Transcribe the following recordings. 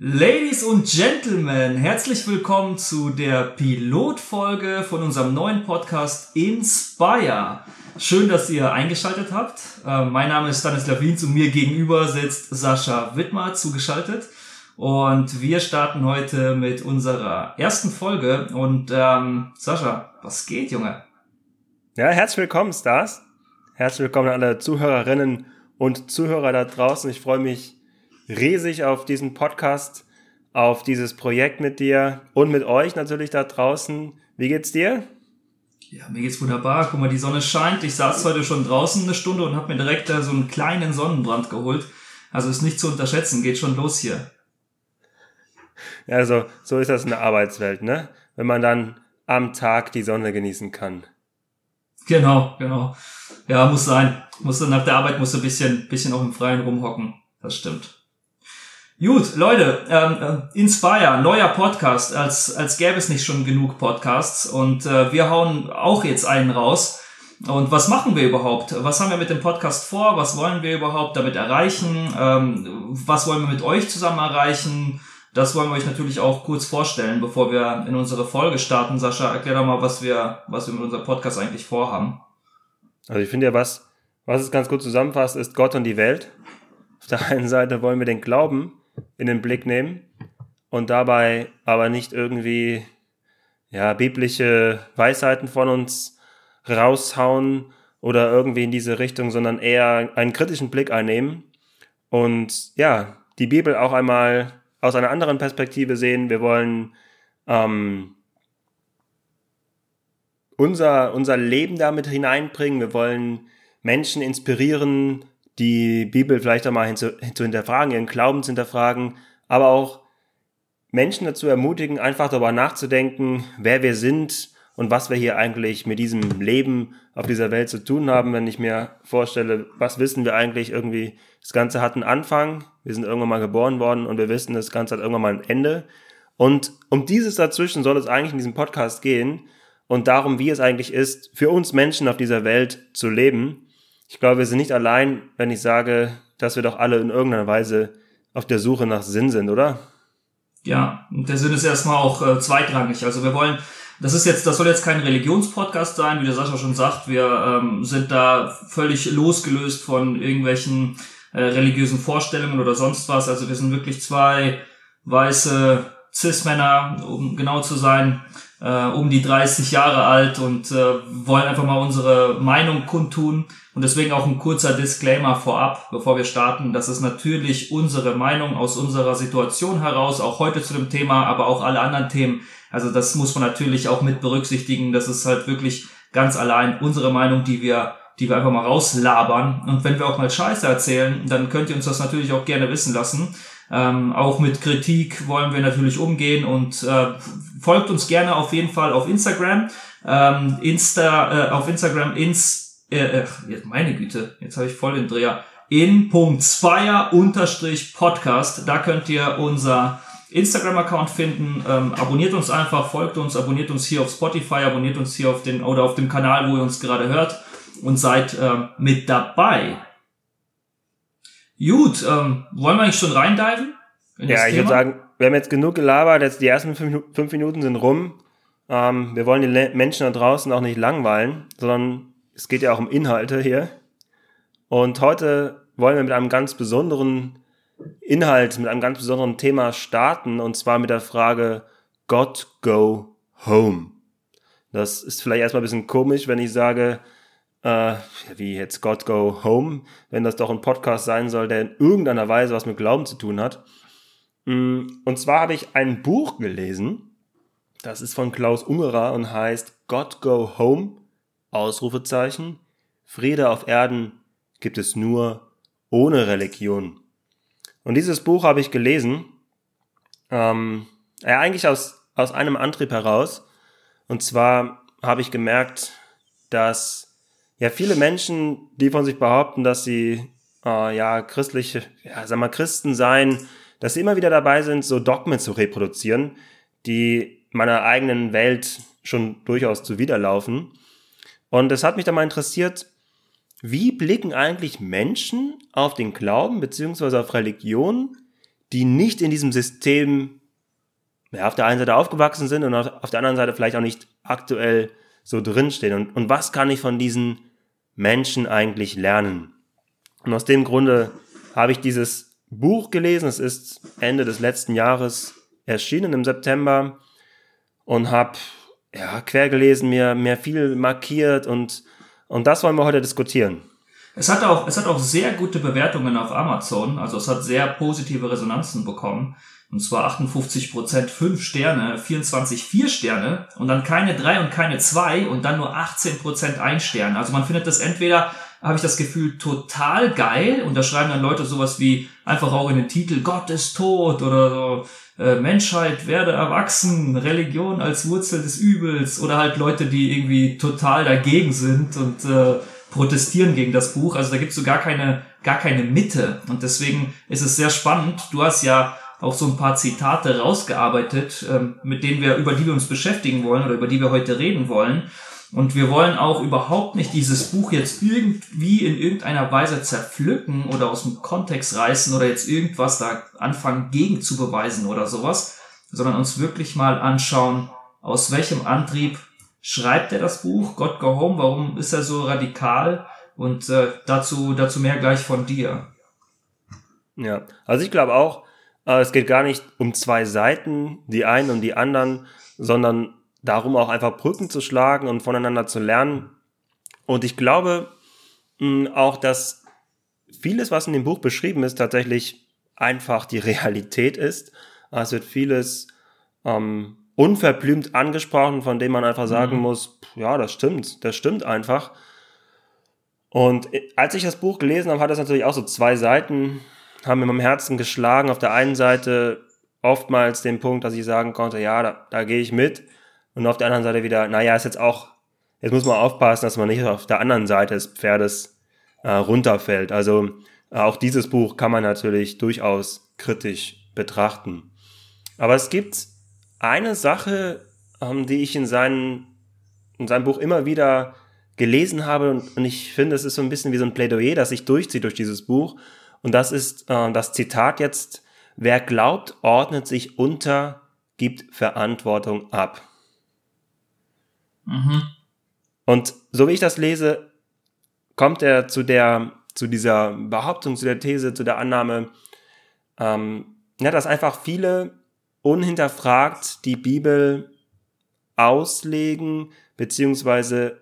Ladies und Gentlemen, herzlich willkommen zu der Pilotfolge von unserem neuen Podcast Inspire. Schön, dass ihr eingeschaltet habt. Äh, mein Name ist Stanislav Wiens und mir gegenüber sitzt Sascha Wittmer zugeschaltet. Und wir starten heute mit unserer ersten Folge. Und ähm, Sascha, was geht, Junge? Ja, herzlich willkommen, Stars. Herzlich willkommen an alle Zuhörerinnen und Zuhörer da draußen. Ich freue mich riesig auf diesen Podcast, auf dieses Projekt mit dir und mit euch natürlich da draußen. Wie geht's dir? Ja, mir geht's wunderbar. Guck mal, die Sonne scheint. Ich saß heute schon draußen eine Stunde und habe mir direkt da so einen kleinen Sonnenbrand geholt. Also ist nicht zu unterschätzen, geht schon los hier. Also, so ist das in der Arbeitswelt, ne? Wenn man dann am Tag die Sonne genießen kann. Genau, genau. Ja, muss sein. Musste nach der Arbeit musste ein bisschen, bisschen auch im Freien rumhocken. Das stimmt. Gut, Leute, ähm, äh, Inspire, neuer Podcast, als, als gäbe es nicht schon genug Podcasts. Und äh, wir hauen auch jetzt einen raus. Und was machen wir überhaupt? Was haben wir mit dem Podcast vor? Was wollen wir überhaupt damit erreichen? Ähm, was wollen wir mit euch zusammen erreichen? Das wollen wir euch natürlich auch kurz vorstellen, bevor wir in unsere Folge starten. Sascha, erklär doch mal, was wir, was wir mit unserem Podcast eigentlich vorhaben. Also ich finde ja, was, was es ganz gut zusammenfasst, ist Gott und die Welt. Auf der einen Seite wollen wir den Glauben in den Blick nehmen und dabei aber nicht irgendwie ja, biblische Weisheiten von uns raushauen oder irgendwie in diese Richtung, sondern eher einen kritischen Blick einnehmen und ja, die Bibel auch einmal aus einer anderen Perspektive sehen. Wir wollen ähm, unser, unser Leben damit hineinbringen. Wir wollen Menschen inspirieren, die Bibel vielleicht auch mal zu hinterfragen, ihren Glauben zu hinterfragen, aber auch Menschen dazu ermutigen, einfach darüber nachzudenken, wer wir sind und was wir hier eigentlich mit diesem Leben auf dieser Welt zu tun haben. Wenn ich mir vorstelle, was wissen wir eigentlich irgendwie, das Ganze hat einen Anfang, wir sind irgendwann mal geboren worden und wir wissen, das Ganze hat irgendwann mal ein Ende. Und um dieses dazwischen soll es eigentlich in diesem Podcast gehen und darum, wie es eigentlich ist, für uns Menschen auf dieser Welt zu leben ich glaube, wir sind nicht allein, wenn ich sage, dass wir doch alle in irgendeiner Weise auf der Suche nach Sinn sind, oder? Ja, und der Sinn ist erstmal auch äh, zweitrangig. Also wir wollen, das ist jetzt, das soll jetzt kein Religionspodcast sein, wie der Sascha schon sagt. Wir ähm, sind da völlig losgelöst von irgendwelchen äh, religiösen Vorstellungen oder sonst was. Also wir sind wirklich zwei weiße Cis-Männer, um genau zu sein, äh, um die 30 Jahre alt und äh, wollen einfach mal unsere Meinung kundtun. Und deswegen auch ein kurzer Disclaimer vorab, bevor wir starten. Das ist natürlich unsere Meinung aus unserer Situation heraus, auch heute zu dem Thema, aber auch alle anderen Themen. Also das muss man natürlich auch mit berücksichtigen. Das ist halt wirklich ganz allein unsere Meinung, die wir die wir einfach mal rauslabern. Und wenn wir auch mal Scheiße erzählen, dann könnt ihr uns das natürlich auch gerne wissen lassen. Ähm, auch mit Kritik wollen wir natürlich umgehen und äh, folgt uns gerne auf jeden Fall auf Instagram. Ähm, Insta, äh, auf Instagram ins, äh, äh, meine Güte, jetzt habe ich voll den Dreher. In Punkt Zweier unterstrich Podcast. Da könnt ihr unser Instagram-Account finden. Ähm, abonniert uns einfach, folgt uns, abonniert uns hier auf Spotify, abonniert uns hier auf den oder auf dem Kanal, wo ihr uns gerade hört und seid äh, mit dabei. Gut, ähm, wollen wir eigentlich schon reindiven? Ja, ich würde sagen, wir haben jetzt genug gelabert, jetzt die ersten fünf, fünf Minuten sind rum. Ähm, wir wollen die Menschen da draußen auch nicht langweilen, sondern es geht ja auch um Inhalte hier. Und heute wollen wir mit einem ganz besonderen Inhalt, mit einem ganz besonderen Thema starten, und zwar mit der Frage God Go Home. Das ist vielleicht erstmal ein bisschen komisch, wenn ich sage, äh, wie jetzt God Go Home, wenn das doch ein Podcast sein soll, der in irgendeiner Weise was mit Glauben zu tun hat. Mm, und zwar habe ich ein Buch gelesen, das ist von Klaus Ungerer und heißt God Go Home, Ausrufezeichen, Friede auf Erden gibt es nur ohne Religion. Und dieses Buch habe ich gelesen, ähm, ja, eigentlich aus, aus einem Antrieb heraus. Und zwar habe ich gemerkt, dass ja, viele Menschen, die von sich behaupten, dass sie äh, ja christliche, ja, sag mal, Christen seien, dass sie immer wieder dabei sind, so Dogmen zu reproduzieren, die meiner eigenen Welt schon durchaus zuwiderlaufen. Und es hat mich da mal interessiert, wie blicken eigentlich Menschen auf den Glauben beziehungsweise auf Religion, die nicht in diesem System ja, auf der einen Seite aufgewachsen sind und auf der anderen Seite vielleicht auch nicht aktuell so drinstehen. Und, und was kann ich von diesen Menschen eigentlich lernen? Und aus dem Grunde habe ich dieses Buch gelesen. Es ist Ende des letzten Jahres erschienen im September und habe ja, quer gelesen, mir, mir viel markiert und, und das wollen wir heute diskutieren. Es hat auch, es hat auch sehr gute Bewertungen auf Amazon, also es hat sehr positive Resonanzen bekommen. Und zwar 58 Prozent 5 Sterne, 24 4 Sterne und dann keine 3 und keine 2 und dann nur 18 Prozent 1 Stern. Also man findet das entweder, habe ich das Gefühl, total geil und da schreiben dann Leute sowas wie einfach auch in den Titel Gott ist tot oder so äh, Menschheit werde erwachsen, Religion als Wurzel des Übels oder halt Leute, die irgendwie total dagegen sind und äh, protestieren gegen das Buch. Also da gibt's so gar keine, gar keine Mitte. Und deswegen ist es sehr spannend. Du hast ja auch so ein paar Zitate rausgearbeitet, ähm, mit denen wir, über die wir uns beschäftigen wollen oder über die wir heute reden wollen. Und wir wollen auch überhaupt nicht dieses Buch jetzt irgendwie in irgendeiner Weise zerpflücken oder aus dem Kontext reißen oder jetzt irgendwas da anfangen gegen zu beweisen oder sowas, sondern uns wirklich mal anschauen, aus welchem Antrieb schreibt er das Buch, God Go Home, warum ist er so radikal und äh, dazu, dazu mehr gleich von dir. Ja, also ich glaube auch, äh, es geht gar nicht um zwei Seiten, die einen und die anderen, sondern darum auch einfach Brücken zu schlagen und voneinander zu lernen. Und ich glaube mh, auch, dass vieles, was in dem Buch beschrieben ist, tatsächlich einfach die Realität ist. Es wird vieles ähm, unverblümt angesprochen, von dem man einfach sagen mhm. muss, ja, das stimmt, das stimmt einfach. Und als ich das Buch gelesen habe, hat es natürlich auch so zwei Seiten, haben in meinem Herzen geschlagen. Auf der einen Seite oftmals den Punkt, dass ich sagen konnte, ja, da, da gehe ich mit. Und auf der anderen Seite wieder, naja, ist jetzt auch, jetzt muss man aufpassen, dass man nicht auf der anderen Seite des Pferdes äh, runterfällt. Also äh, auch dieses Buch kann man natürlich durchaus kritisch betrachten. Aber es gibt eine Sache, ähm, die ich in, seinen, in seinem Buch immer wieder gelesen habe und, und ich finde, es ist so ein bisschen wie so ein Plädoyer, das sich durchzieht durch dieses Buch. Und das ist äh, das Zitat jetzt, wer glaubt, ordnet sich unter, gibt Verantwortung ab. Mhm. Und so wie ich das lese, kommt er zu der, zu dieser Behauptung, zu der These, zu der Annahme, ähm, ja, dass einfach viele unhinterfragt die Bibel auslegen beziehungsweise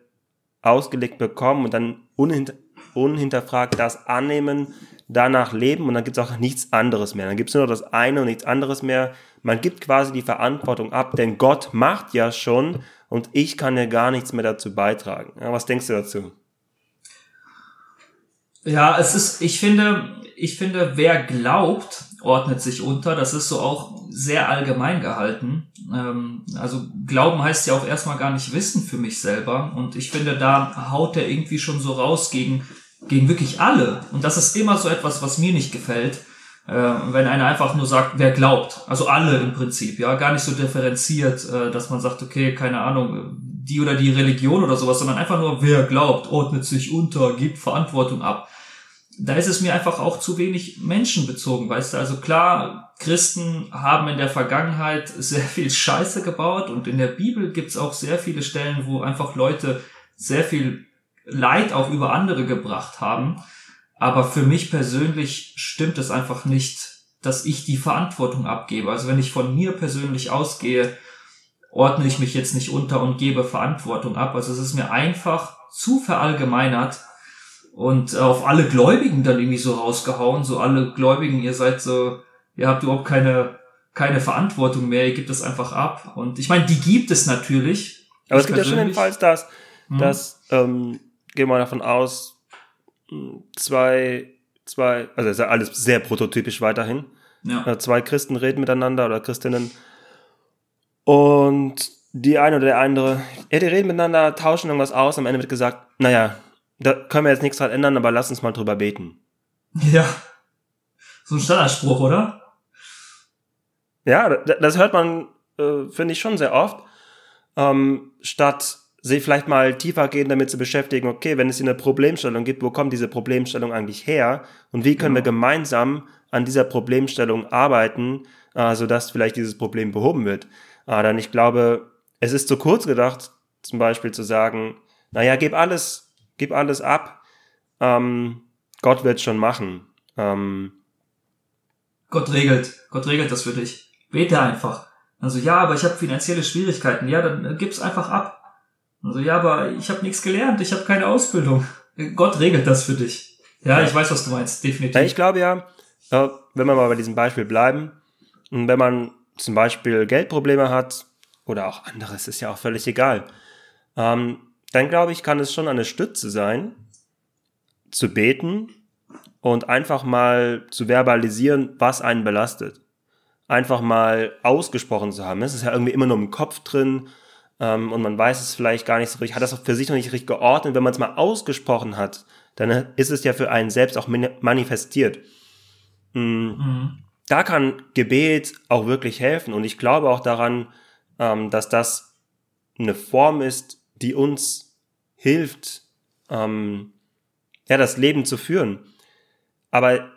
ausgelegt bekommen und dann unhinter, unhinterfragt das annehmen, danach leben und dann gibt es auch nichts anderes mehr. Dann gibt es nur noch das eine und nichts anderes mehr. Man gibt quasi die Verantwortung ab, denn Gott macht ja schon und ich kann ja gar nichts mehr dazu beitragen. Ja, was denkst du dazu? Ja, es ist, ich finde, ich finde, wer glaubt, ordnet sich unter. Das ist so auch sehr allgemein gehalten. Ähm, also Glauben heißt ja auch erstmal gar nicht Wissen für mich selber. Und ich finde, da haut er irgendwie schon so raus gegen, gegen wirklich alle. Und das ist immer so etwas, was mir nicht gefällt. Äh, wenn einer einfach nur sagt, wer glaubt. Also alle im Prinzip, ja. Gar nicht so differenziert, äh, dass man sagt, okay, keine Ahnung, die oder die Religion oder sowas, sondern einfach nur, wer glaubt, ordnet sich unter, gibt Verantwortung ab da ist es mir einfach auch zu wenig menschenbezogen, weißt du. Also klar, Christen haben in der Vergangenheit sehr viel Scheiße gebaut und in der Bibel gibt's auch sehr viele Stellen, wo einfach Leute sehr viel Leid auch über andere gebracht haben. Aber für mich persönlich stimmt es einfach nicht, dass ich die Verantwortung abgebe. Also wenn ich von mir persönlich ausgehe, ordne ich mich jetzt nicht unter und gebe Verantwortung ab. Also es ist mir einfach zu verallgemeinert, und auf alle Gläubigen dann irgendwie so rausgehauen, so alle Gläubigen, ihr seid so, ihr habt überhaupt keine, keine Verantwortung mehr, ihr gebt es einfach ab. Und ich meine, die gibt es natürlich. Aber es gibt ja schon den Fall, dass, hm. dass ähm, gehen wir davon aus, zwei, zwei, also ist ja alles sehr prototypisch weiterhin. Ja. Äh, zwei Christen reden miteinander oder Christinnen. Und die eine oder der andere, ja, die reden miteinander, tauschen irgendwas aus, am Ende wird gesagt, naja, da können wir jetzt nichts dran ändern, aber lass uns mal drüber beten. Ja. So ein Standardspruch, oder? Ja, das hört man, äh, finde ich, schon sehr oft. Ähm, statt sich vielleicht mal tiefer gehen, damit zu beschäftigen, okay, wenn es hier eine Problemstellung gibt, wo kommt diese Problemstellung eigentlich her und wie können genau. wir gemeinsam an dieser Problemstellung arbeiten, äh, sodass vielleicht dieses Problem behoben wird. Äh, dann ich glaube, es ist zu kurz gedacht, zum Beispiel zu sagen, naja, gib alles, gib alles ab, ähm, Gott wird schon machen. Ähm, Gott regelt, Gott regelt das für dich. Bete einfach. Also ja, aber ich habe finanzielle Schwierigkeiten. Ja, dann äh, gib's einfach ab. Also ja, aber ich habe nichts gelernt, ich habe keine Ausbildung. Gott regelt das für dich. Ja, ich weiß, was du meinst, definitiv. Ja, ich glaube ja, wenn wir mal bei diesem Beispiel bleiben, wenn man zum Beispiel Geldprobleme hat oder auch anderes, ist ja auch völlig egal, ähm, dann glaube ich, kann es schon eine Stütze sein, zu beten und einfach mal zu verbalisieren, was einen belastet. Einfach mal ausgesprochen zu haben. Es ist ja irgendwie immer nur im Kopf drin ähm, und man weiß es vielleicht gar nicht so richtig, hat das für sich noch nicht richtig geordnet. Wenn man es mal ausgesprochen hat, dann ist es ja für einen selbst auch manifestiert. Mhm. Mhm. Da kann Gebet auch wirklich helfen und ich glaube auch daran, ähm, dass das eine Form ist, die uns hilft, ähm, ja, das Leben zu führen. Aber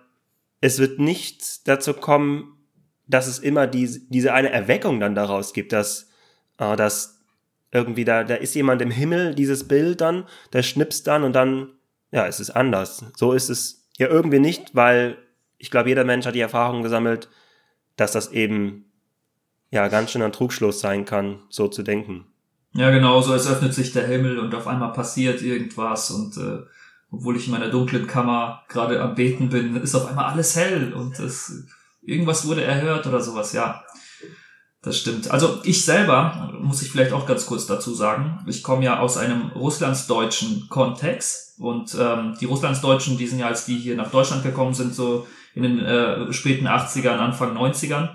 es wird nicht dazu kommen, dass es immer diese, diese eine Erweckung dann daraus gibt, dass, äh, dass irgendwie da, da ist jemand im Himmel, dieses Bild dann, der schnipst dann und dann, ja, es ist anders. So ist es ja irgendwie nicht, weil ich glaube, jeder Mensch hat die Erfahrung gesammelt, dass das eben ja ganz schön ein Trugschluss sein kann, so zu denken. Ja, genau, so es öffnet sich der Himmel und auf einmal passiert irgendwas und äh, obwohl ich in meiner dunklen Kammer gerade am Beten bin, ist auf einmal alles hell und es, irgendwas wurde erhört oder sowas, ja. Das stimmt. Also ich selber, muss ich vielleicht auch ganz kurz dazu sagen, ich komme ja aus einem russlandsdeutschen Kontext und ähm, die russlandsdeutschen, die sind ja als die hier nach Deutschland gekommen sind, so in den äh, späten 80ern, Anfang 90ern,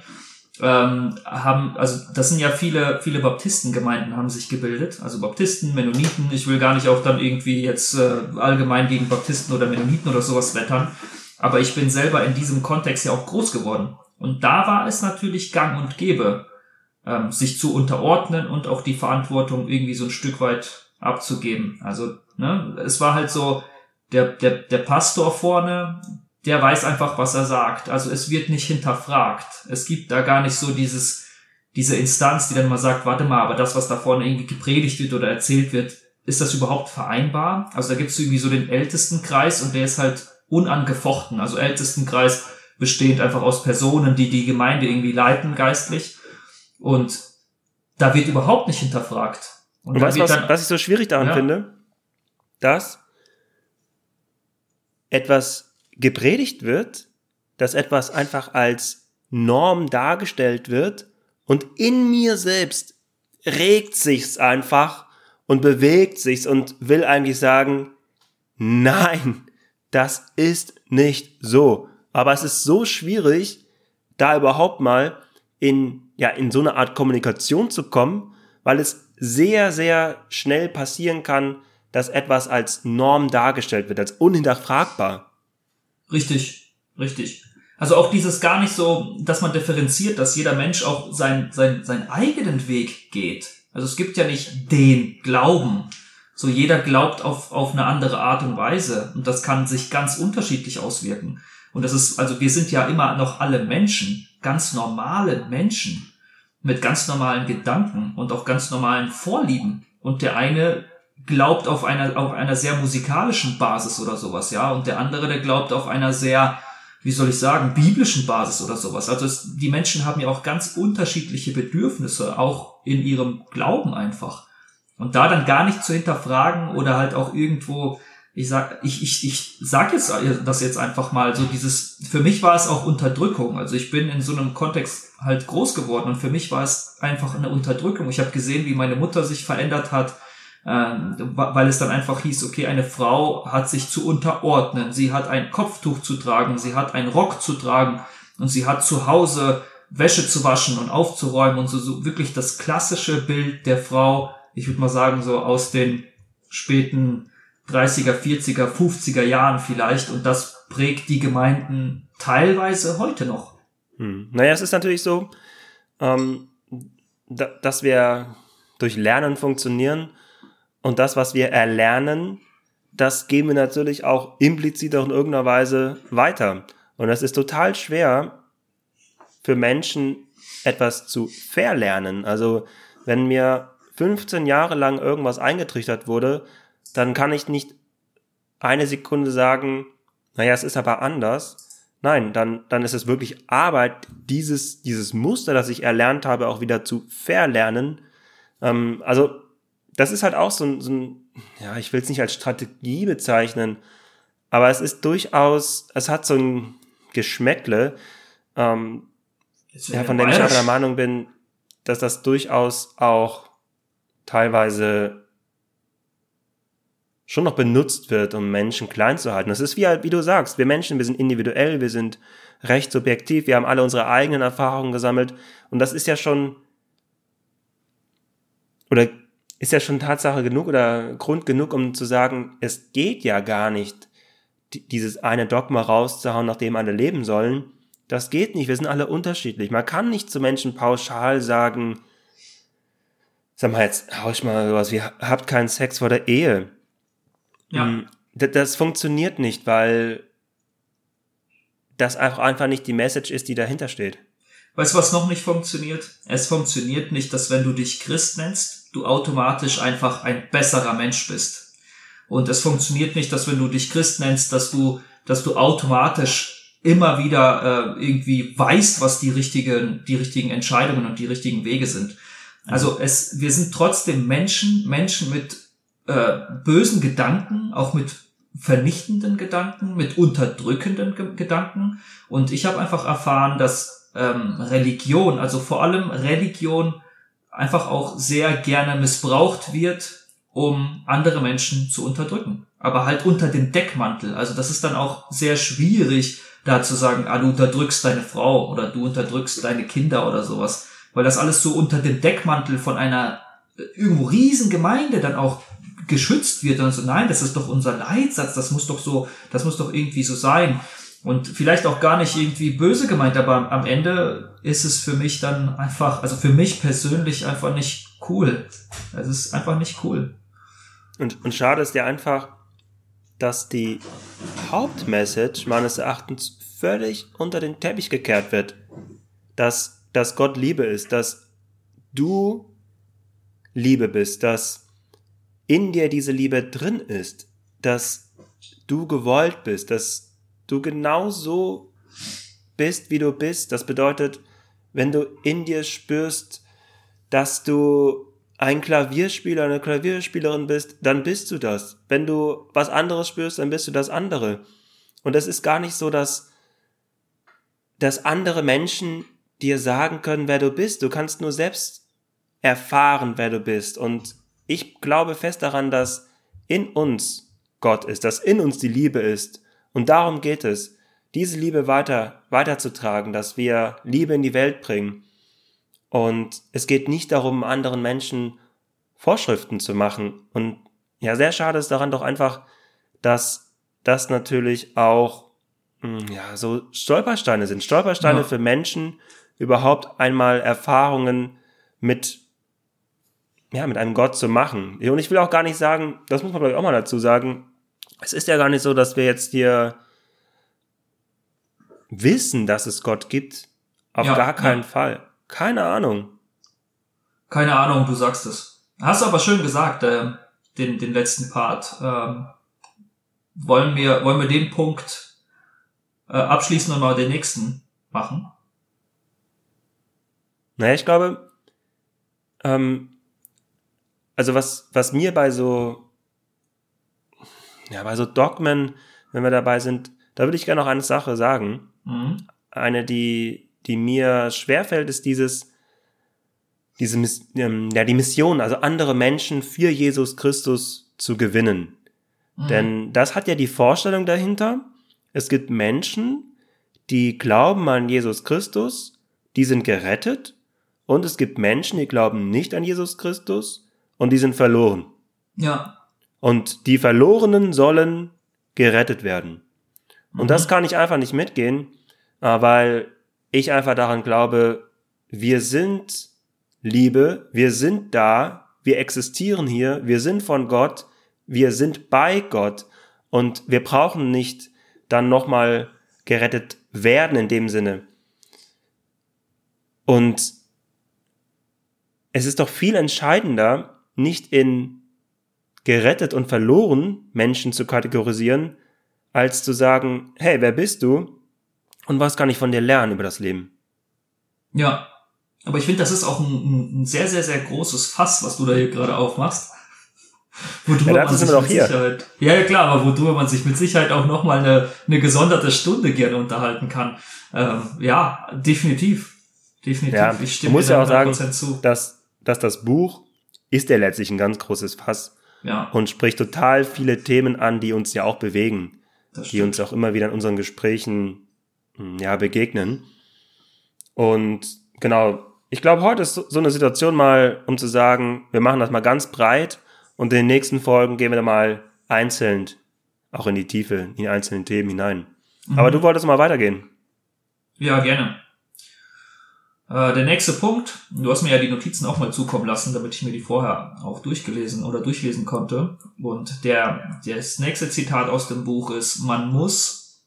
ähm, haben, also das sind ja viele, viele Baptistengemeinden haben sich gebildet, also Baptisten, Mennoniten, ich will gar nicht auch dann irgendwie jetzt äh, allgemein gegen Baptisten oder Mennoniten oder sowas wettern, aber ich bin selber in diesem Kontext ja auch groß geworden. Und da war es natürlich gang und gäbe, ähm, sich zu unterordnen und auch die Verantwortung irgendwie so ein Stück weit abzugeben. Also, ne, es war halt so, der, der, der Pastor vorne, der weiß einfach, was er sagt. Also es wird nicht hinterfragt. Es gibt da gar nicht so dieses, diese Instanz, die dann mal sagt, warte mal, aber das, was da vorne irgendwie gepredigt wird oder erzählt wird, ist das überhaupt vereinbar? Also da gibt es irgendwie so den ältesten Kreis und der ist halt unangefochten. Also ältesten Kreis besteht einfach aus Personen, die die Gemeinde irgendwie leiten geistlich. Und da wird überhaupt nicht hinterfragt. Und, und weißt du, was, was ich so schwierig daran ja. finde? Dass etwas gepredigt wird, dass etwas einfach als Norm dargestellt wird und in mir selbst regt sich's einfach und bewegt sich's und will eigentlich sagen, nein, das ist nicht so. Aber es ist so schwierig, da überhaupt mal in, ja, in so eine Art Kommunikation zu kommen, weil es sehr, sehr schnell passieren kann, dass etwas als Norm dargestellt wird, als unhinterfragbar. Richtig, richtig. Also auch dieses gar nicht so, dass man differenziert, dass jeder Mensch auch sein, sein, seinen eigenen Weg geht. Also es gibt ja nicht den Glauben. So jeder glaubt auf, auf eine andere Art und Weise. Und das kann sich ganz unterschiedlich auswirken. Und das ist, also wir sind ja immer noch alle Menschen, ganz normale Menschen mit ganz normalen Gedanken und auch ganz normalen Vorlieben. Und der eine glaubt auf einer, auf einer sehr musikalischen Basis oder sowas, ja, und der andere, der glaubt auf einer sehr, wie soll ich sagen, biblischen Basis oder sowas. Also es, die Menschen haben ja auch ganz unterschiedliche Bedürfnisse, auch in ihrem Glauben einfach. Und da dann gar nicht zu hinterfragen oder halt auch irgendwo, ich sag, ich, ich, ich sag jetzt das jetzt einfach mal, so dieses, für mich war es auch Unterdrückung. Also ich bin in so einem Kontext halt groß geworden und für mich war es einfach eine Unterdrückung. Ich habe gesehen, wie meine Mutter sich verändert hat, ähm, weil es dann einfach hieß, okay, eine Frau hat sich zu unterordnen, sie hat ein Kopftuch zu tragen, sie hat einen Rock zu tragen und sie hat zu Hause Wäsche zu waschen und aufzuräumen und so, so wirklich das klassische Bild der Frau, ich würde mal sagen, so aus den späten 30er, 40er, 50er Jahren vielleicht und das prägt die Gemeinden teilweise heute noch. Hm. Naja, es ist natürlich so, ähm, da, dass wir durch Lernen funktionieren und das, was wir erlernen, das geben wir natürlich auch implizit auch in irgendeiner Weise weiter. Und es ist total schwer für Menschen etwas zu verlernen. Also wenn mir 15 Jahre lang irgendwas eingetrichtert wurde, dann kann ich nicht eine Sekunde sagen, naja, es ist aber anders. Nein, dann, dann ist es wirklich Arbeit, dieses, dieses Muster, das ich erlernt habe, auch wieder zu verlernen. Ähm, also, das ist halt auch so ein, so ein ja, ich will es nicht als Strategie bezeichnen, aber es ist durchaus, es hat so ein Geschmäckle, ähm, ja, von dem ich aber der Meinung bin, dass das durchaus auch teilweise schon noch benutzt wird, um Menschen klein zu halten. Das ist wie, wie du sagst, wir Menschen, wir sind individuell, wir sind recht subjektiv, wir haben alle unsere eigenen Erfahrungen gesammelt und das ist ja schon oder ist ja schon Tatsache genug oder Grund genug, um zu sagen, es geht ja gar nicht, dieses eine Dogma rauszuhauen, nach dem alle leben sollen. Das geht nicht, wir sind alle unterschiedlich. Man kann nicht zu Menschen pauschal sagen, sag mal jetzt, hau ich mal sowas wie, habt keinen Sex vor der Ehe. Ja. Hm, das, funktioniert nicht, weil das einfach, einfach nicht die Message ist, die dahinter steht. Weißt du, was noch nicht funktioniert? Es funktioniert nicht, dass wenn du dich Christ nennst, du automatisch einfach ein besserer Mensch bist. Und es funktioniert nicht, dass wenn du dich Christ nennst, dass du, dass du automatisch immer wieder äh, irgendwie weißt, was die richtigen, die richtigen Entscheidungen und die richtigen Wege sind. Also es, wir sind trotzdem Menschen, Menschen mit äh, bösen Gedanken, auch mit vernichtenden Gedanken, mit unterdrückenden Ge Gedanken. Und ich habe einfach erfahren, dass ähm, Religion, also vor allem Religion, einfach auch sehr gerne missbraucht wird, um andere Menschen zu unterdrücken. Aber halt unter dem Deckmantel. Also das ist dann auch sehr schwierig, da zu sagen, ah, du unterdrückst deine Frau oder du unterdrückst deine Kinder oder sowas. Weil das alles so unter dem Deckmantel von einer äh, irgendwo riesen Gemeinde dann auch geschützt wird und so, nein, das ist doch unser Leitsatz, das muss doch so, das muss doch irgendwie so sein. Und vielleicht auch gar nicht irgendwie böse gemeint, aber am Ende ist es für mich dann einfach, also für mich persönlich einfach nicht cool. Es ist einfach nicht cool. Und, und schade ist ja einfach, dass die Hauptmessage meines Erachtens völlig unter den Teppich gekehrt wird. Dass, dass Gott Liebe ist, dass du Liebe bist, dass in dir diese Liebe drin ist, dass du gewollt bist, dass du genauso bist, wie du bist. Das bedeutet, wenn du in dir spürst, dass du ein Klavierspieler, eine Klavierspielerin bist, dann bist du das. Wenn du was anderes spürst, dann bist du das andere. Und es ist gar nicht so, dass, dass andere Menschen dir sagen können, wer du bist. Du kannst nur selbst erfahren, wer du bist. Und ich glaube fest daran, dass in uns Gott ist, dass in uns die Liebe ist und darum geht es, diese Liebe weiter, weiterzutragen, dass wir Liebe in die Welt bringen. Und es geht nicht darum, anderen Menschen Vorschriften zu machen. Und ja, sehr schade ist daran doch einfach, dass das natürlich auch hm, ja, so Stolpersteine sind. Stolpersteine ja. für Menschen, überhaupt einmal Erfahrungen mit, ja, mit einem Gott zu machen. Und ich will auch gar nicht sagen, das muss man glaube ich auch mal dazu sagen, es ist ja gar nicht so, dass wir jetzt hier wissen, dass es Gott gibt. Auf ja, gar keinen ja. Fall. Keine Ahnung. Keine Ahnung, du sagst es. Hast du aber schön gesagt, äh, den, den letzten Part. Ähm, wollen wir, wollen wir den Punkt äh, abschließen und mal den nächsten machen? Naja, ich glaube, ähm, also was, was mir bei so ja, bei so Dogmen, wenn wir dabei sind, da würde ich gerne noch eine Sache sagen. Mhm. Eine, die, die mir schwerfällt, ist dieses, diese, ähm, ja, die Mission, also andere Menschen für Jesus Christus zu gewinnen. Mhm. Denn das hat ja die Vorstellung dahinter. Es gibt Menschen, die glauben an Jesus Christus, die sind gerettet. Und es gibt Menschen, die glauben nicht an Jesus Christus und die sind verloren. Ja. Und die Verlorenen sollen gerettet werden. Und mhm. das kann ich einfach nicht mitgehen, äh, weil ich einfach daran glaube, wir sind Liebe, wir sind da, wir existieren hier, wir sind von Gott, wir sind bei Gott und wir brauchen nicht dann nochmal gerettet werden in dem Sinne. Und es ist doch viel entscheidender, nicht in gerettet und verloren Menschen zu kategorisieren, als zu sagen, hey, wer bist du und was kann ich von dir lernen über das Leben? Ja, aber ich finde, das ist auch ein, ein, sehr, sehr, sehr großes Fass, was du da hier gerade aufmachst. Worüber ja, man sich mit hier. Sicherheit, ja, klar, aber worüber man sich mit Sicherheit auch nochmal eine, eine gesonderte Stunde gerne unterhalten kann. Ähm, ja, definitiv. Definitiv. Ja, ich stimme muss ja auch sagen, zu. Dass, dass das Buch ist ja letztlich ein ganz großes Fass. Ja. Und spricht total viele Themen an, die uns ja auch bewegen. Die uns auch immer wieder in unseren Gesprächen, hm, ja, begegnen. Und genau, ich glaube, heute ist so eine Situation mal, um zu sagen, wir machen das mal ganz breit und in den nächsten Folgen gehen wir dann mal einzeln auch in die Tiefe, in die einzelnen Themen hinein. Mhm. Aber du wolltest mal weitergehen. Ja, gerne. Äh, der nächste Punkt, du hast mir ja die Notizen auch mal zukommen lassen, damit ich mir die vorher auch durchgelesen oder durchlesen konnte. Und der, das nächste Zitat aus dem Buch ist, man muss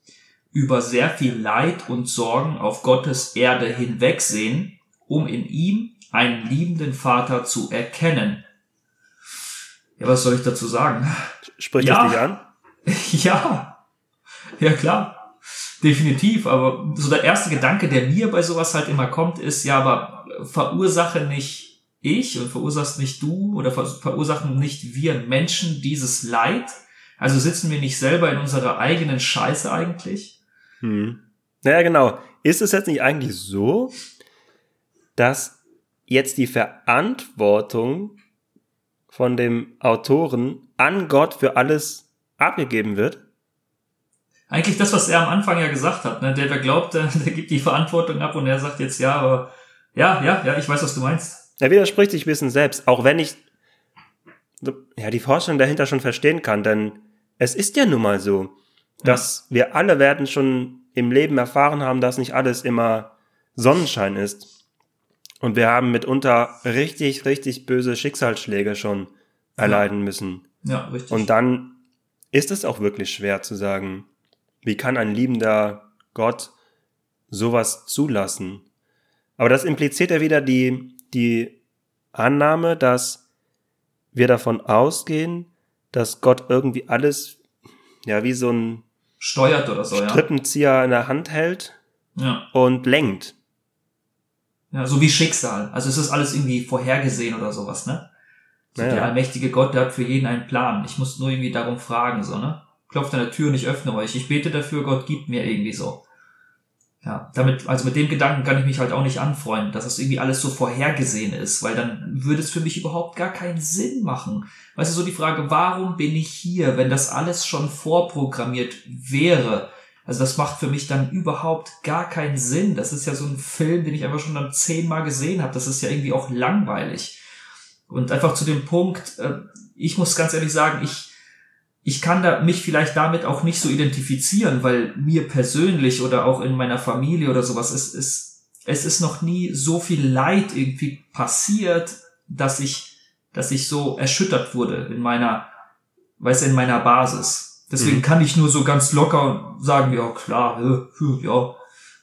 über sehr viel Leid und Sorgen auf Gottes Erde hinwegsehen, um in ihm einen liebenden Vater zu erkennen. Ja, was soll ich dazu sagen? Spricht ja. dich an? ja. Ja, klar. Definitiv. Aber so der erste Gedanke, der mir bei sowas halt immer kommt, ist, ja, aber verursache nicht ich und verursachst nicht du oder verursachen nicht wir Menschen dieses Leid? Also sitzen wir nicht selber in unserer eigenen Scheiße eigentlich? Hm. Naja, genau. Ist es jetzt nicht eigentlich so, dass jetzt die Verantwortung von dem Autoren an Gott für alles abgegeben wird? Eigentlich das, was er am Anfang ja gesagt hat, ne? Der, wer glaubt, der, der gibt die Verantwortung ab und er sagt jetzt ja, aber ja, ja, ja, ich weiß, was du meinst. Er widerspricht sich ein bisschen selbst, auch wenn ich ja die Vorstellung dahinter schon verstehen kann, denn es ist ja nun mal so, dass ja. wir alle werden schon im Leben erfahren haben, dass nicht alles immer Sonnenschein ist. Und wir haben mitunter richtig, richtig böse Schicksalsschläge schon erleiden müssen. Ja, richtig. Und dann ist es auch wirklich schwer zu sagen, wie kann ein liebender Gott sowas zulassen? Aber das impliziert ja wieder die, die Annahme, dass wir davon ausgehen, dass Gott irgendwie alles, ja, wie so ein steuert oder so, Strippenzieher in der Hand hält ja. und lenkt. Ja, so wie Schicksal. Also es ist alles irgendwie vorhergesehen oder sowas, ne? So naja. Der allmächtige Gott, der hat für jeden einen Plan. Ich muss nur irgendwie darum fragen, so, ne? Klopft an der Tür und ich öffne euch. Ich bete dafür, Gott gibt mir irgendwie so. Ja, damit, also mit dem Gedanken kann ich mich halt auch nicht anfreunden, dass das irgendwie alles so vorhergesehen ist, weil dann würde es für mich überhaupt gar keinen Sinn machen. Weißt du, so die Frage, warum bin ich hier, wenn das alles schon vorprogrammiert wäre? Also das macht für mich dann überhaupt gar keinen Sinn. Das ist ja so ein Film, den ich einfach schon dann zehnmal gesehen habe. Das ist ja irgendwie auch langweilig. Und einfach zu dem Punkt, äh, ich muss ganz ehrlich sagen, ich, ich kann da mich vielleicht damit auch nicht so identifizieren, weil mir persönlich oder auch in meiner Familie oder sowas ist, ist es ist noch nie so viel Leid irgendwie passiert, dass ich, dass ich so erschüttert wurde in meiner, weißt du, in meiner Basis. Deswegen mhm. kann ich nur so ganz locker sagen, ja klar, ja,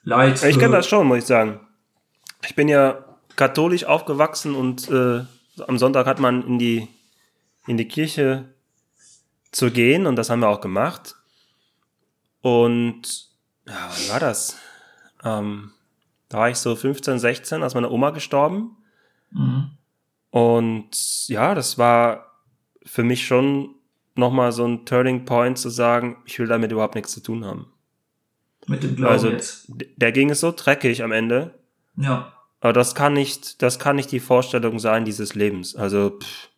leid. Ich kenne das schon, muss ich sagen. Ich bin ja katholisch aufgewachsen und äh, am Sonntag hat man in die in die Kirche zu gehen und das haben wir auch gemacht. Und ja, wann war das? Ähm, da war ich so 15, 16, als meine Oma gestorben. Mhm. Und ja, das war für mich schon nochmal so ein Turning Point zu sagen, ich will damit überhaupt nichts zu tun haben. Mit dem Glauben also, jetzt. Der ging es so dreckig am Ende. Ja. Aber das kann nicht, das kann nicht die Vorstellung sein dieses Lebens. Also, pff,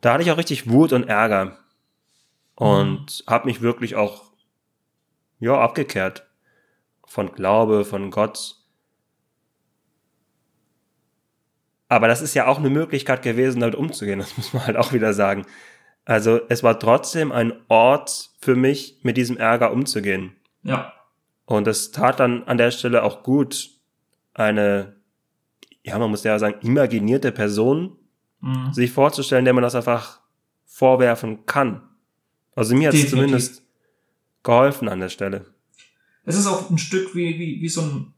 da hatte ich auch richtig Wut und Ärger. Und mhm. habe mich wirklich auch, ja, abgekehrt. Von Glaube, von Gott. Aber das ist ja auch eine Möglichkeit gewesen, damit umzugehen. Das muss man halt auch wieder sagen. Also es war trotzdem ein Ort für mich, mit diesem Ärger umzugehen. Ja. Und es tat dann an der Stelle auch gut, eine, ja, man muss ja sagen, imaginierte Person mhm. sich vorzustellen, der man das einfach vorwerfen kann. Also mir hat es zumindest geholfen an der Stelle. es ist auch ein Stück wie, wie, wie so ein,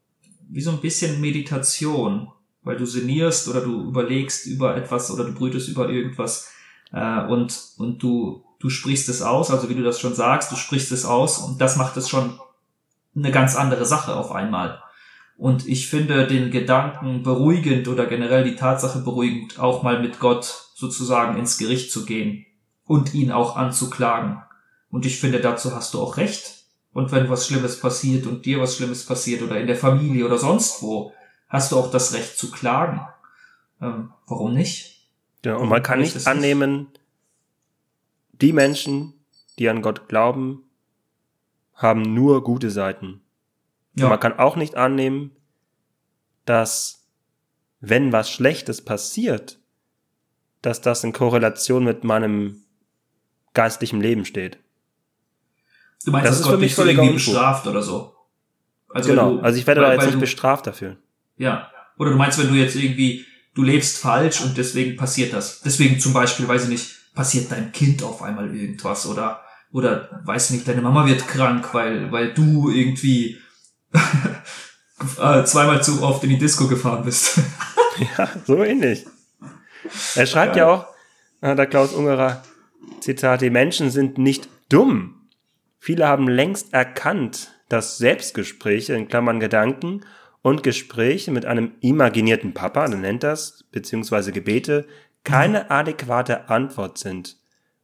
wie so ein bisschen Meditation, weil du sinnierst oder du überlegst über etwas oder du brütest über irgendwas äh, und, und du, du sprichst es aus, also wie du das schon sagst, du sprichst es aus und das macht es schon eine ganz andere Sache auf einmal. Und ich finde den Gedanken beruhigend oder generell die Tatsache beruhigend, auch mal mit Gott sozusagen ins Gericht zu gehen und ihn auch anzuklagen. Und ich finde, dazu hast du auch recht. Und wenn was Schlimmes passiert und dir was Schlimmes passiert oder in der Familie oder sonst wo, hast du auch das Recht zu klagen. Ähm, warum nicht? Ja, und man kann nicht annehmen, die Menschen, die an Gott glauben, haben nur gute Seiten. Ja. man kann auch nicht annehmen, dass wenn was Schlechtes passiert, dass das in Korrelation mit meinem geistlichen Leben steht. Du meinst, das ist Gott für mich völlig irgendwie bestraft oder so? Also genau, du, also ich werde weil, da jetzt nicht du, bestraft dafür. Ja, oder du meinst, wenn du jetzt irgendwie, du lebst falsch und deswegen passiert das. Deswegen zum Beispiel, weiß ich nicht, passiert deinem Kind auf einmal irgendwas oder oder weiß nicht, deine Mama wird krank, weil weil du irgendwie äh, zweimal zu oft in die Disco gefahren bist. ja, so ähnlich. Er schreibt ja, ja auch, äh, der Klaus Ungerer, Zitat, die Menschen sind nicht dumm. Viele haben längst erkannt, dass Selbstgespräche, in Klammern Gedanken, und Gespräche mit einem imaginierten Papa, der nennt das, beziehungsweise Gebete, keine adäquate Antwort sind.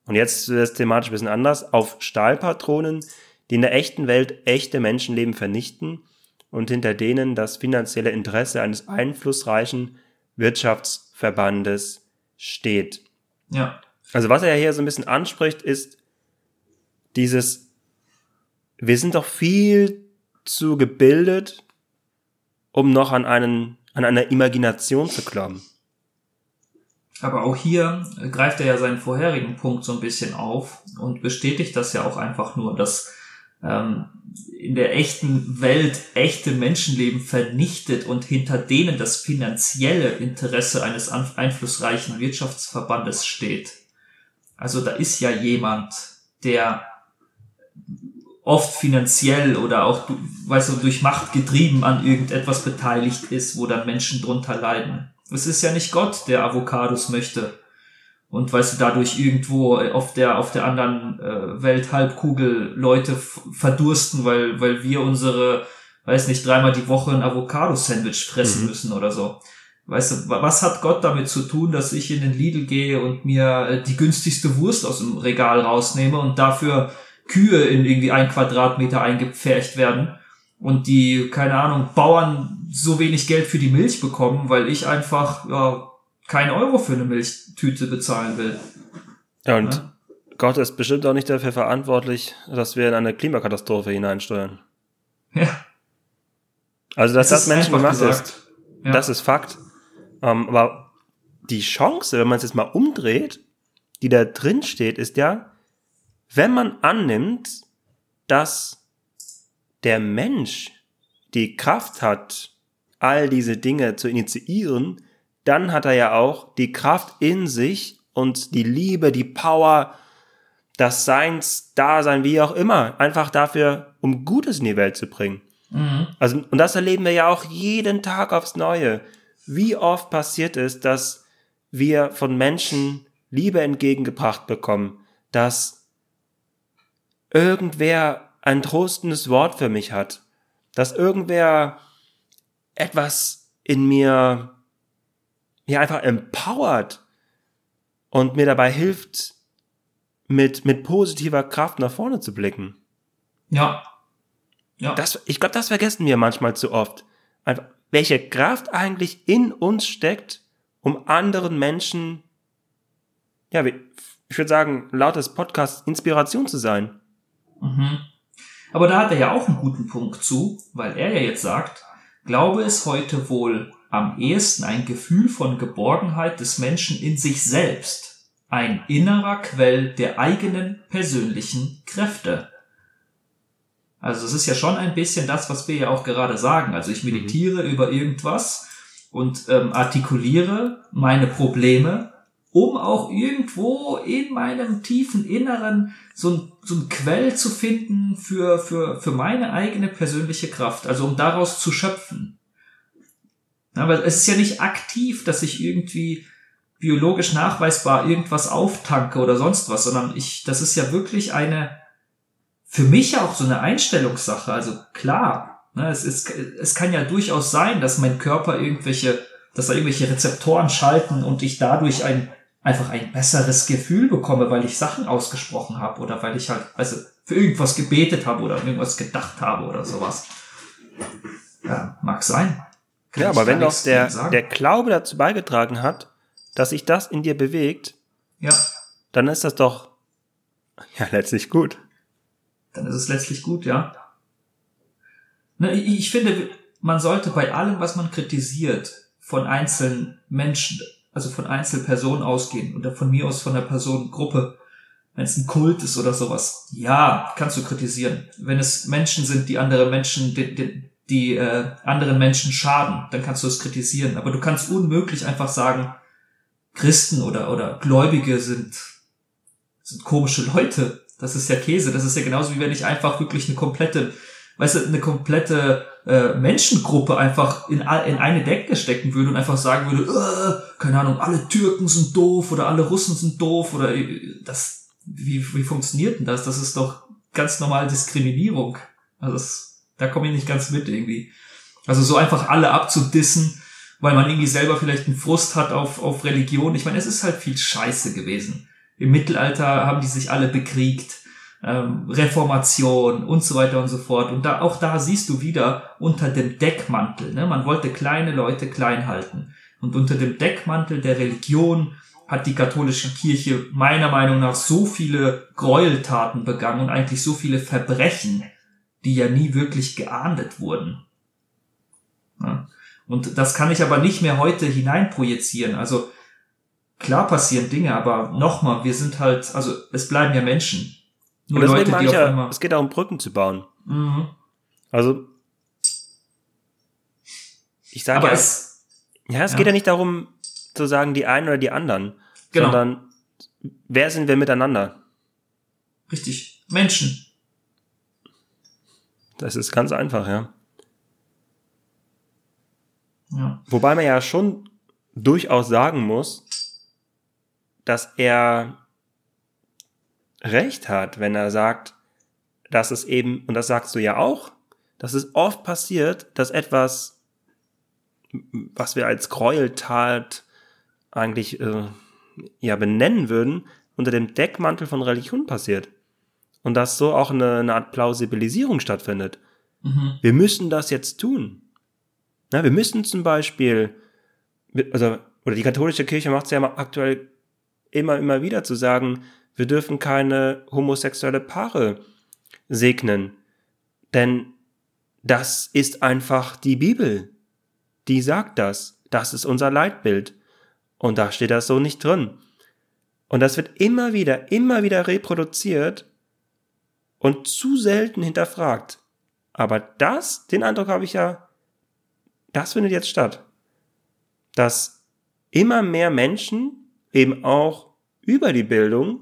Und jetzt ist es thematisch ein bisschen anders, auf Stahlpatronen, die in der echten Welt echte Menschenleben vernichten und hinter denen das finanzielle Interesse eines einflussreichen Wirtschaftsverbandes steht. Ja. Also was er hier so ein bisschen anspricht, ist dieses, wir sind doch viel zu gebildet, um noch an einen, an einer Imagination zu glauben. Aber auch hier greift er ja seinen vorherigen Punkt so ein bisschen auf und bestätigt das ja auch einfach nur, dass ähm, in der echten Welt echte Menschenleben vernichtet und hinter denen das finanzielle Interesse eines einflussreichen Wirtschaftsverbandes steht. Also da ist ja jemand, der oft finanziell oder auch, weißt du, durch Macht getrieben an irgendetwas beteiligt ist, wo dann Menschen drunter leiden. Es ist ja nicht Gott, der Avocados möchte und weißt du, dadurch irgendwo auf der, auf der anderen äh, Welthalbkugel Leute verdursten, weil, weil wir unsere, weiß nicht, dreimal die Woche ein Avocado-Sandwich fressen mhm. müssen oder so. Weißt du, was hat Gott damit zu tun, dass ich in den Lidl gehe und mir äh, die günstigste Wurst aus dem Regal rausnehme und dafür Kühe in irgendwie ein Quadratmeter eingepfercht werden und die, keine Ahnung, Bauern so wenig Geld für die Milch bekommen, weil ich einfach, ja, kein Euro für eine Milchtüte bezahlen will. Ja, und ja? Gott ist bestimmt auch nicht dafür verantwortlich, dass wir in eine Klimakatastrophe hineinsteuern. Ja. Also, dass das, das Menschen gemacht ist, ja. das ist Fakt. Ähm, aber die Chance, wenn man es jetzt mal umdreht, die da drin steht, ist ja, wenn man annimmt, dass der Mensch die Kraft hat, all diese Dinge zu initiieren, dann hat er ja auch die Kraft in sich und die Liebe, die Power, das Seins, Dasein, wie auch immer, einfach dafür, um Gutes in die Welt zu bringen. Mhm. Also, und das erleben wir ja auch jeden Tag aufs Neue. Wie oft passiert es, dass wir von Menschen Liebe entgegengebracht bekommen, dass irgendwer ein trostendes Wort für mich hat, dass irgendwer etwas in mir ja einfach empowert und mir dabei hilft, mit, mit positiver Kraft nach vorne zu blicken. Ja. Ja. Das, ich glaube, das vergessen wir manchmal zu oft. Einfach, welche Kraft eigentlich in uns steckt, um anderen Menschen, ja, ich würde sagen, laut des Podcasts Inspiration zu sein. Mhm. Aber da hat er ja auch einen guten Punkt zu, weil er ja jetzt sagt, glaube es heute wohl am ehesten ein Gefühl von Geborgenheit des Menschen in sich selbst, ein innerer Quell der eigenen persönlichen Kräfte. Also es ist ja schon ein bisschen das, was wir ja auch gerade sagen. Also ich meditiere mhm. über irgendwas und ähm, artikuliere meine Probleme um auch irgendwo in meinem tiefen Inneren so ein, so ein Quell zu finden für, für, für meine eigene persönliche Kraft, also um daraus zu schöpfen. Aber es ist ja nicht aktiv, dass ich irgendwie biologisch nachweisbar irgendwas auftanke oder sonst was, sondern ich, das ist ja wirklich eine, für mich auch so eine Einstellungssache. Also klar, ne, es, ist, es kann ja durchaus sein, dass mein Körper irgendwelche, dass da irgendwelche Rezeptoren schalten und ich dadurch ein einfach ein besseres Gefühl bekomme, weil ich Sachen ausgesprochen habe oder weil ich halt, also für irgendwas gebetet habe oder irgendwas gedacht habe oder sowas. Ja, mag sein. Kann ja, aber wenn doch der, der Glaube dazu beigetragen hat, dass sich das in dir bewegt, ja. dann ist das doch ja letztlich gut. Dann ist es letztlich gut, ja. Ne, ich finde, man sollte bei allem, was man kritisiert, von einzelnen Menschen also von Einzelpersonen ausgehen oder von mir aus von der Personengruppe, wenn es ein Kult ist oder sowas, ja, kannst du kritisieren. Wenn es Menschen sind, die andere Menschen, die, die, die äh, anderen Menschen schaden, dann kannst du es kritisieren. Aber du kannst unmöglich einfach sagen, Christen oder, oder Gläubige sind, sind komische Leute. Das ist ja Käse. Das ist ja genauso wie wenn ich einfach wirklich eine komplette, weißt du, eine komplette äh, Menschengruppe einfach in, in eine Decke stecken würde und einfach sagen würde, äh, keine Ahnung, alle Türken sind doof oder alle Russen sind doof oder äh, das, wie, wie funktioniert denn das? Das ist doch ganz normal Diskriminierung. Also das, da komme ich nicht ganz mit irgendwie. Also so einfach alle abzudissen, weil man irgendwie selber vielleicht einen Frust hat auf, auf Religion. Ich meine, es ist halt viel Scheiße gewesen. Im Mittelalter haben die sich alle bekriegt ähm, Reformation und so weiter und so fort. Und da, auch da siehst du wieder unter dem Deckmantel, ne? man wollte kleine Leute klein halten. Und unter dem Deckmantel der Religion hat die katholische Kirche meiner Meinung nach so viele Gräueltaten begangen und eigentlich so viele Verbrechen, die ja nie wirklich geahndet wurden. Ja? Und das kann ich aber nicht mehr heute hineinprojizieren. Also klar passieren Dinge, aber nochmal, wir sind halt, also es bleiben ja Menschen. Nur Leute, die auf ja, es geht auch um Brücken zu bauen. Mhm. Also, ich sage ja, es, ja, es ja. geht ja nicht darum zu sagen, die einen oder die anderen, genau. sondern wer sind wir miteinander? Richtig. Menschen. Das ist ganz einfach, ja. ja. Wobei man ja schon durchaus sagen muss, dass er recht hat, wenn er sagt, dass es eben, und das sagst du ja auch, dass es oft passiert, dass etwas, was wir als Gräueltat eigentlich äh, ja benennen würden, unter dem Deckmantel von Religion passiert. Und dass so auch eine, eine Art Plausibilisierung stattfindet. Mhm. Wir müssen das jetzt tun. Na, wir müssen zum Beispiel, also, oder die katholische Kirche macht es ja aktuell immer, immer wieder zu sagen, wir dürfen keine homosexuelle Paare segnen. Denn das ist einfach die Bibel. Die sagt das. Das ist unser Leitbild. Und da steht das so nicht drin. Und das wird immer wieder, immer wieder reproduziert und zu selten hinterfragt. Aber das, den Eindruck habe ich ja, das findet jetzt statt. Dass immer mehr Menschen eben auch über die Bildung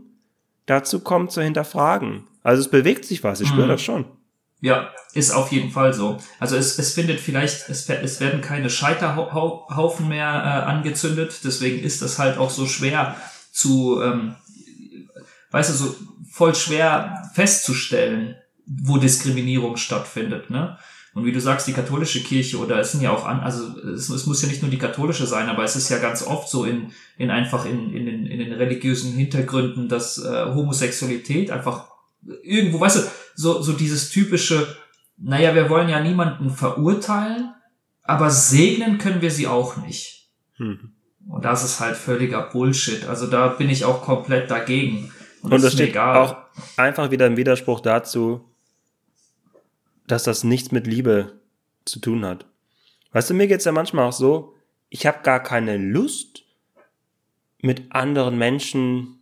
dazu kommt zu hinterfragen. Also es bewegt sich was, ich spüre mhm. das schon. Ja, ist auf jeden Fall so. Also es, es findet vielleicht, es, es werden keine Scheiterhaufen mehr äh, angezündet, deswegen ist das halt auch so schwer zu, ähm, weißt du, so voll schwer festzustellen, wo Diskriminierung stattfindet, ne? Und wie du sagst, die katholische Kirche oder es sind ja auch an, also es, es, muss ja nicht nur die katholische sein, aber es ist ja ganz oft so in, in einfach in, in, den, in den religiösen Hintergründen, dass äh, Homosexualität einfach irgendwo, weißt du, so, so dieses typische, naja, wir wollen ja niemanden verurteilen, aber segnen können wir sie auch nicht. Hm. Und das ist halt völliger Bullshit. Also da bin ich auch komplett dagegen. Und, Und das steht egal. auch einfach wieder im Widerspruch dazu, dass das nichts mit Liebe zu tun hat. Weißt du, mir geht's ja manchmal auch so, ich habe gar keine Lust, mit anderen Menschen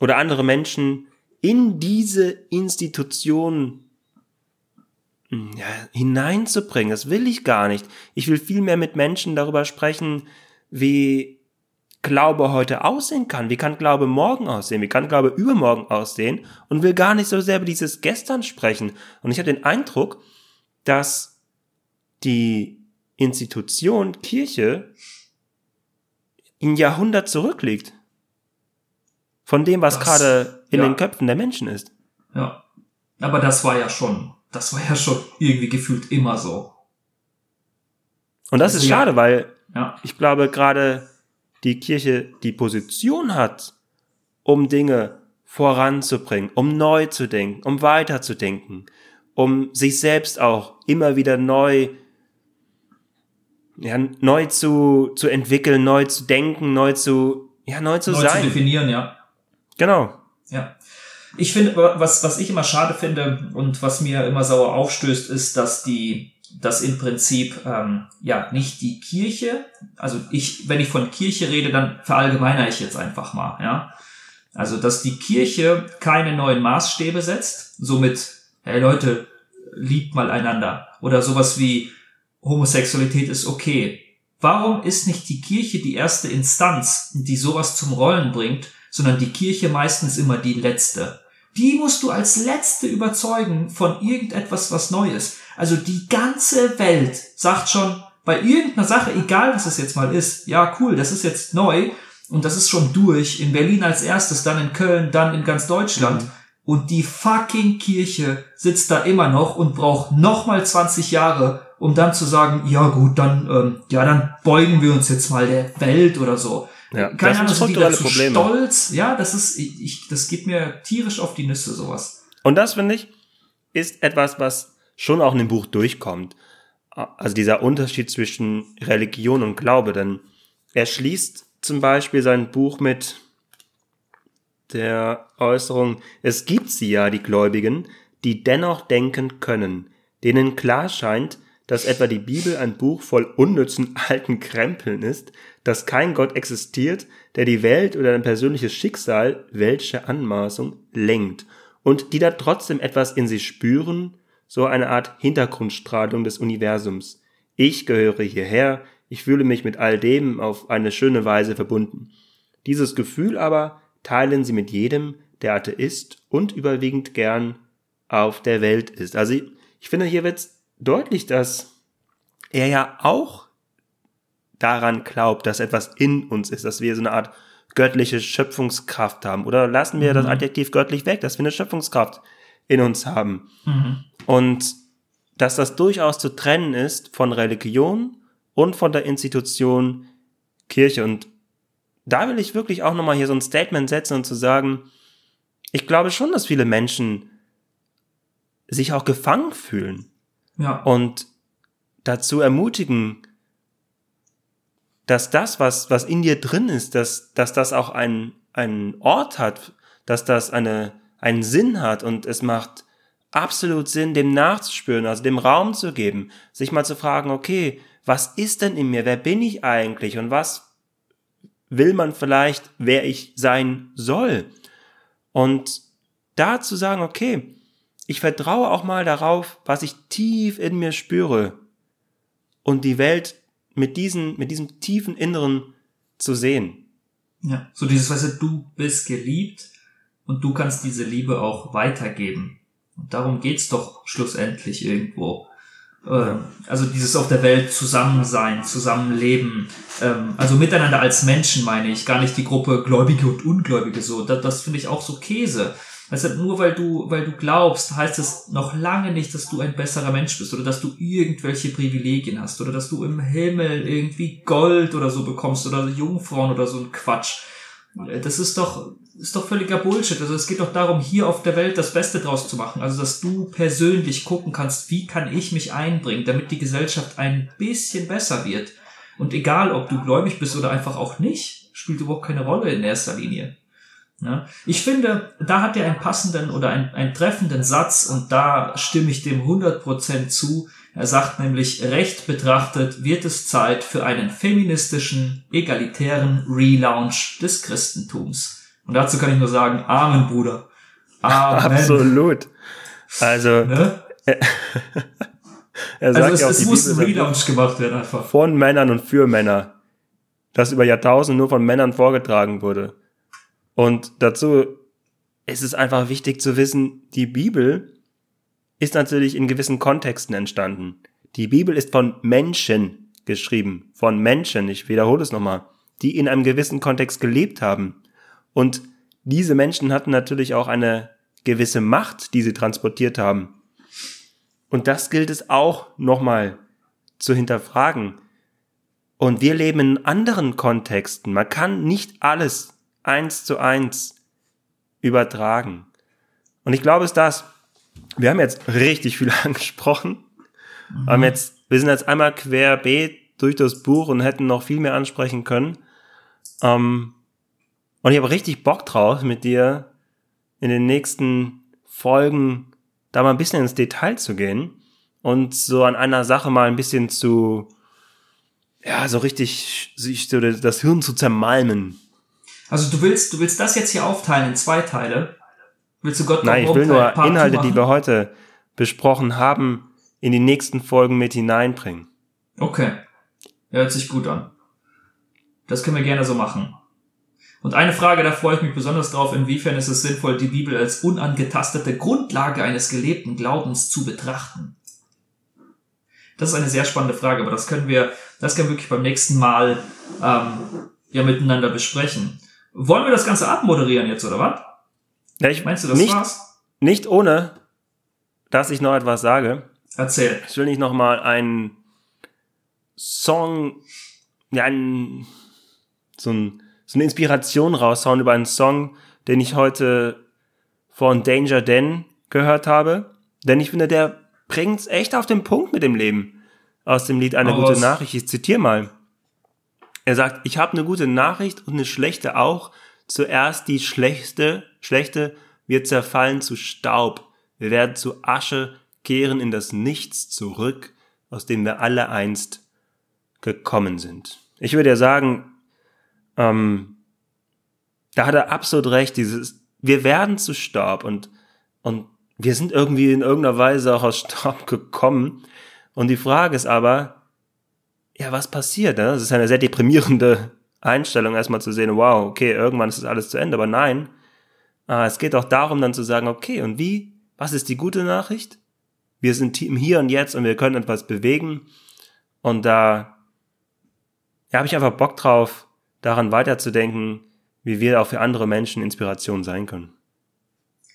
oder andere Menschen in diese Institution hm, ja, hineinzubringen. Das will ich gar nicht. Ich will viel mehr mit Menschen darüber sprechen, wie Glaube heute aussehen kann. Wie kann Glaube morgen aussehen? Wie kann Glaube übermorgen aussehen? Und will gar nicht so sehr über dieses Gestern sprechen. Und ich habe den Eindruck, dass die Institution Kirche in Jahrhundert zurückliegt. Von dem, was das, gerade in ja. den Köpfen der Menschen ist. Ja. Aber das war ja schon, das war ja schon irgendwie gefühlt immer so. Und das ist schade, weil ja. ich glaube, gerade die Kirche die Position hat, um Dinge voranzubringen, um neu zu denken, um weiterzudenken, um sich selbst auch immer wieder neu, ja, neu zu, zu entwickeln, neu zu denken, neu zu, ja, neu zu neu sein. Neu zu definieren, ja. Genau. Ja. Ich finde, was, was ich immer schade finde und was mir immer sauer aufstößt, ist, dass die, dass im Prinzip ähm, ja nicht die Kirche, also ich, wenn ich von Kirche rede, dann verallgemeiner ich jetzt einfach mal, ja. Also dass die Kirche keine neuen Maßstäbe setzt, somit, hey Leute, liebt mal einander oder sowas wie Homosexualität ist okay. Warum ist nicht die Kirche die erste Instanz, die sowas zum Rollen bringt, sondern die Kirche meistens immer die letzte? Die musst du als letzte überzeugen von irgendetwas, was neu ist. Also die ganze Welt sagt schon bei irgendeiner Sache, egal was es jetzt mal ist, ja cool, das ist jetzt neu und das ist schon durch. In Berlin als erstes, dann in Köln, dann in ganz Deutschland. Mhm. Und die fucking Kirche sitzt da immer noch und braucht nochmal 20 Jahre, um dann zu sagen, ja gut, dann, ähm, ja, dann beugen wir uns jetzt mal der Welt oder so. Ja, Keine Ahnung, sind die dazu Probleme. stolz? Ja, das ist, ich, das geht mir tierisch auf die Nüsse, sowas. Und das, finde ich, ist etwas, was schon auch in dem Buch durchkommt. Also dieser Unterschied zwischen Religion und Glaube, denn er schließt zum Beispiel sein Buch mit der Äußerung, es gibt sie ja, die Gläubigen, die dennoch denken können, denen klar scheint, dass etwa die Bibel ein Buch voll unnützen alten Krempeln ist, dass kein Gott existiert, der die Welt oder ein persönliches Schicksal, welche Anmaßung, lenkt, und die da trotzdem etwas in sich spüren, so eine Art Hintergrundstrahlung des Universums. Ich gehöre hierher, ich fühle mich mit all dem auf eine schöne Weise verbunden. Dieses Gefühl aber teilen sie mit jedem, der Atheist und überwiegend gern auf der Welt ist. Also ich, ich finde, hier wird deutlich, dass er ja auch daran glaubt, dass etwas in uns ist, dass wir so eine Art göttliche Schöpfungskraft haben. Oder lassen wir mhm. das Adjektiv göttlich weg, dass wir eine Schöpfungskraft in uns haben. Mhm. Und dass das durchaus zu trennen ist von Religion und von der Institution Kirche. Und da will ich wirklich auch nochmal hier so ein Statement setzen und zu sagen, ich glaube schon, dass viele Menschen sich auch gefangen fühlen. Ja. Und dazu ermutigen, dass das, was, was in dir drin ist, dass, dass das auch einen, einen Ort hat, dass das eine, einen Sinn hat und es macht absolut Sinn, dem nachzuspüren, also dem Raum zu geben, sich mal zu fragen, okay, was ist denn in mir? Wer bin ich eigentlich? Und was will man vielleicht, wer ich sein soll. Und da zu sagen, okay, ich vertraue auch mal darauf, was ich tief in mir spüre und die Welt mit, diesen, mit diesem tiefen Inneren zu sehen. Ja, so dieses, weißt du, du bist geliebt und du kannst diese Liebe auch weitergeben. Und darum geht's doch schlussendlich irgendwo. Ähm, also dieses auf der Welt Zusammensein, Zusammenleben, ähm, also miteinander als Menschen meine ich, gar nicht die Gruppe Gläubige und Ungläubige so. Das, das finde ich auch so Käse. Du, nur weil du, weil du glaubst, heißt es noch lange nicht, dass du ein besserer Mensch bist oder dass du irgendwelche Privilegien hast oder dass du im Himmel irgendwie Gold oder so bekommst oder Jungfrauen oder so ein Quatsch. Das ist doch, ist doch völliger Bullshit. Also es geht doch darum, hier auf der Welt das Beste draus zu machen. Also dass du persönlich gucken kannst, wie kann ich mich einbringen, damit die Gesellschaft ein bisschen besser wird. Und egal, ob du gläubig bist oder einfach auch nicht, spielt überhaupt keine Rolle in erster Linie. Ja, ich finde, da hat er einen passenden oder einen, einen treffenden Satz und da stimme ich dem 100% zu. Er sagt nämlich, recht betrachtet wird es Zeit für einen feministischen, egalitären Relaunch des Christentums. Und dazu kann ich nur sagen, Amen, Bruder. Amen. Absolut. Also, ne? er sagt also es, ja auch, es muss ein Relaunch gemacht werden einfach. Von Männern und für Männer. das über Jahrtausende nur von Männern vorgetragen wurde. Und dazu ist es einfach wichtig zu wissen, die Bibel ist natürlich in gewissen Kontexten entstanden. Die Bibel ist von Menschen geschrieben, von Menschen, ich wiederhole es nochmal, die in einem gewissen Kontext gelebt haben. Und diese Menschen hatten natürlich auch eine gewisse Macht, die sie transportiert haben. Und das gilt es auch nochmal zu hinterfragen. Und wir leben in anderen Kontexten. Man kann nicht alles eins zu eins übertragen. Und ich glaube, es ist das. Wir haben jetzt richtig viel angesprochen. Mhm. Haben jetzt, wir sind jetzt einmal querbeet durch das Buch und hätten noch viel mehr ansprechen können. Ähm, und ich habe richtig Bock drauf, mit dir in den nächsten Folgen da mal ein bisschen ins Detail zu gehen und so an einer Sache mal ein bisschen zu, ja, so richtig sich so das Hirn zu zermalmen. Also du willst, du willst das jetzt hier aufteilen in zwei Teile? Willst du Gott Nein, ich will nur Inhalte, die wir heute besprochen haben, in die nächsten Folgen mit hineinbringen. Okay. Hört sich gut an. Das können wir gerne so machen. Und eine Frage, da freue ich mich besonders drauf, inwiefern ist es sinnvoll, die Bibel als unangetastete Grundlage eines gelebten Glaubens zu betrachten? Das ist eine sehr spannende Frage, aber das können wir, das können wir wirklich beim nächsten Mal ähm, ja miteinander besprechen. Wollen wir das Ganze abmoderieren jetzt, oder was? Ja, ich Meinst du, das nicht, war's? Nicht ohne, dass ich noch etwas sage. Erzähl. Ich will nicht noch mal einen Song, ja, ein, so, ein, so eine Inspiration raushauen über einen Song, den ich heute von Danger Dan gehört habe. Denn ich finde, der bringt's echt auf den Punkt mit dem Leben. Aus dem Lied Eine oh, gute was? Nachricht. Ich zitiere mal. Er sagt, ich habe eine gute Nachricht und eine schlechte auch. Zuerst die schlechte, schlechte wird zerfallen zu Staub. Wir werden zu Asche kehren in das Nichts zurück, aus dem wir alle einst gekommen sind. Ich würde ja sagen, ähm, da hat er absolut recht, dieses, wir werden zu Staub und, und wir sind irgendwie in irgendeiner Weise auch aus Staub gekommen. Und die Frage ist aber, ja, was passiert? Ne? Das ist eine sehr deprimierende Einstellung, erstmal zu sehen, wow, okay, irgendwann ist das alles zu Ende. Aber nein, äh, es geht auch darum, dann zu sagen, okay, und wie? Was ist die gute Nachricht? Wir sind im Hier und Jetzt und wir können etwas bewegen. Und da ja, habe ich einfach Bock drauf, daran weiterzudenken, wie wir auch für andere Menschen Inspiration sein können.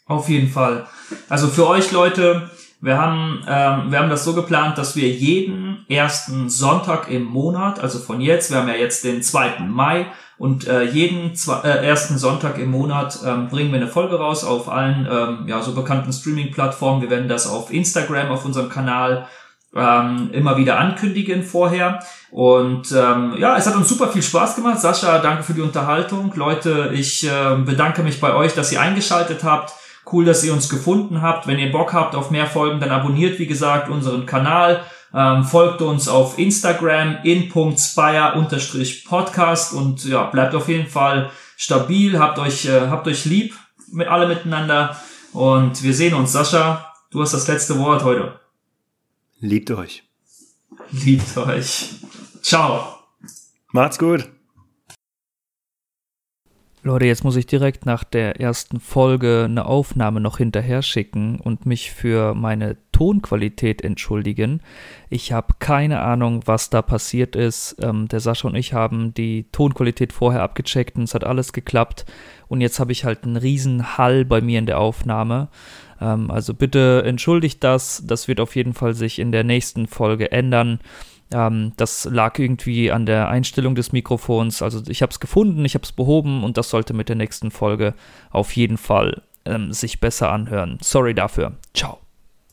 Auf jeden Fall. Also für euch Leute, wir haben, ähm, wir haben das so geplant, dass wir jeden ersten Sonntag im Monat, also von jetzt, wir haben ja jetzt den 2. Mai und äh, jeden zwei, äh, ersten Sonntag im Monat ähm, bringen wir eine Folge raus auf allen ähm, ja, so bekannten Streaming-Plattformen. Wir werden das auf Instagram, auf unserem Kanal ähm, immer wieder ankündigen vorher. Und ähm, ja, es hat uns super viel Spaß gemacht. Sascha, danke für die Unterhaltung. Leute, ich äh, bedanke mich bei euch, dass ihr eingeschaltet habt. Cool, dass ihr uns gefunden habt. Wenn ihr Bock habt auf mehr Folgen, dann abonniert, wie gesagt, unseren Kanal. Ähm, folgt uns auf Instagram in.spire-podcast und ja, bleibt auf jeden Fall stabil, habt euch, äh, habt euch lieb, mit alle miteinander und wir sehen uns. Sascha, du hast das letzte Wort heute. Liebt euch. Liebt euch. Ciao. Macht's gut. Leute, jetzt muss ich direkt nach der ersten Folge eine Aufnahme noch hinterher schicken und mich für meine Tonqualität entschuldigen. Ich habe keine Ahnung, was da passiert ist. Ähm, der Sascha und ich haben die Tonqualität vorher abgecheckt und es hat alles geklappt. Und jetzt habe ich halt einen riesen Hall bei mir in der Aufnahme. Ähm, also bitte entschuldigt das. Das wird auf jeden Fall sich in der nächsten Folge ändern. Ähm, das lag irgendwie an der Einstellung des Mikrofons. Also ich habe es gefunden, ich habe es behoben und das sollte mit der nächsten Folge auf jeden Fall ähm, sich besser anhören. Sorry dafür. Ciao.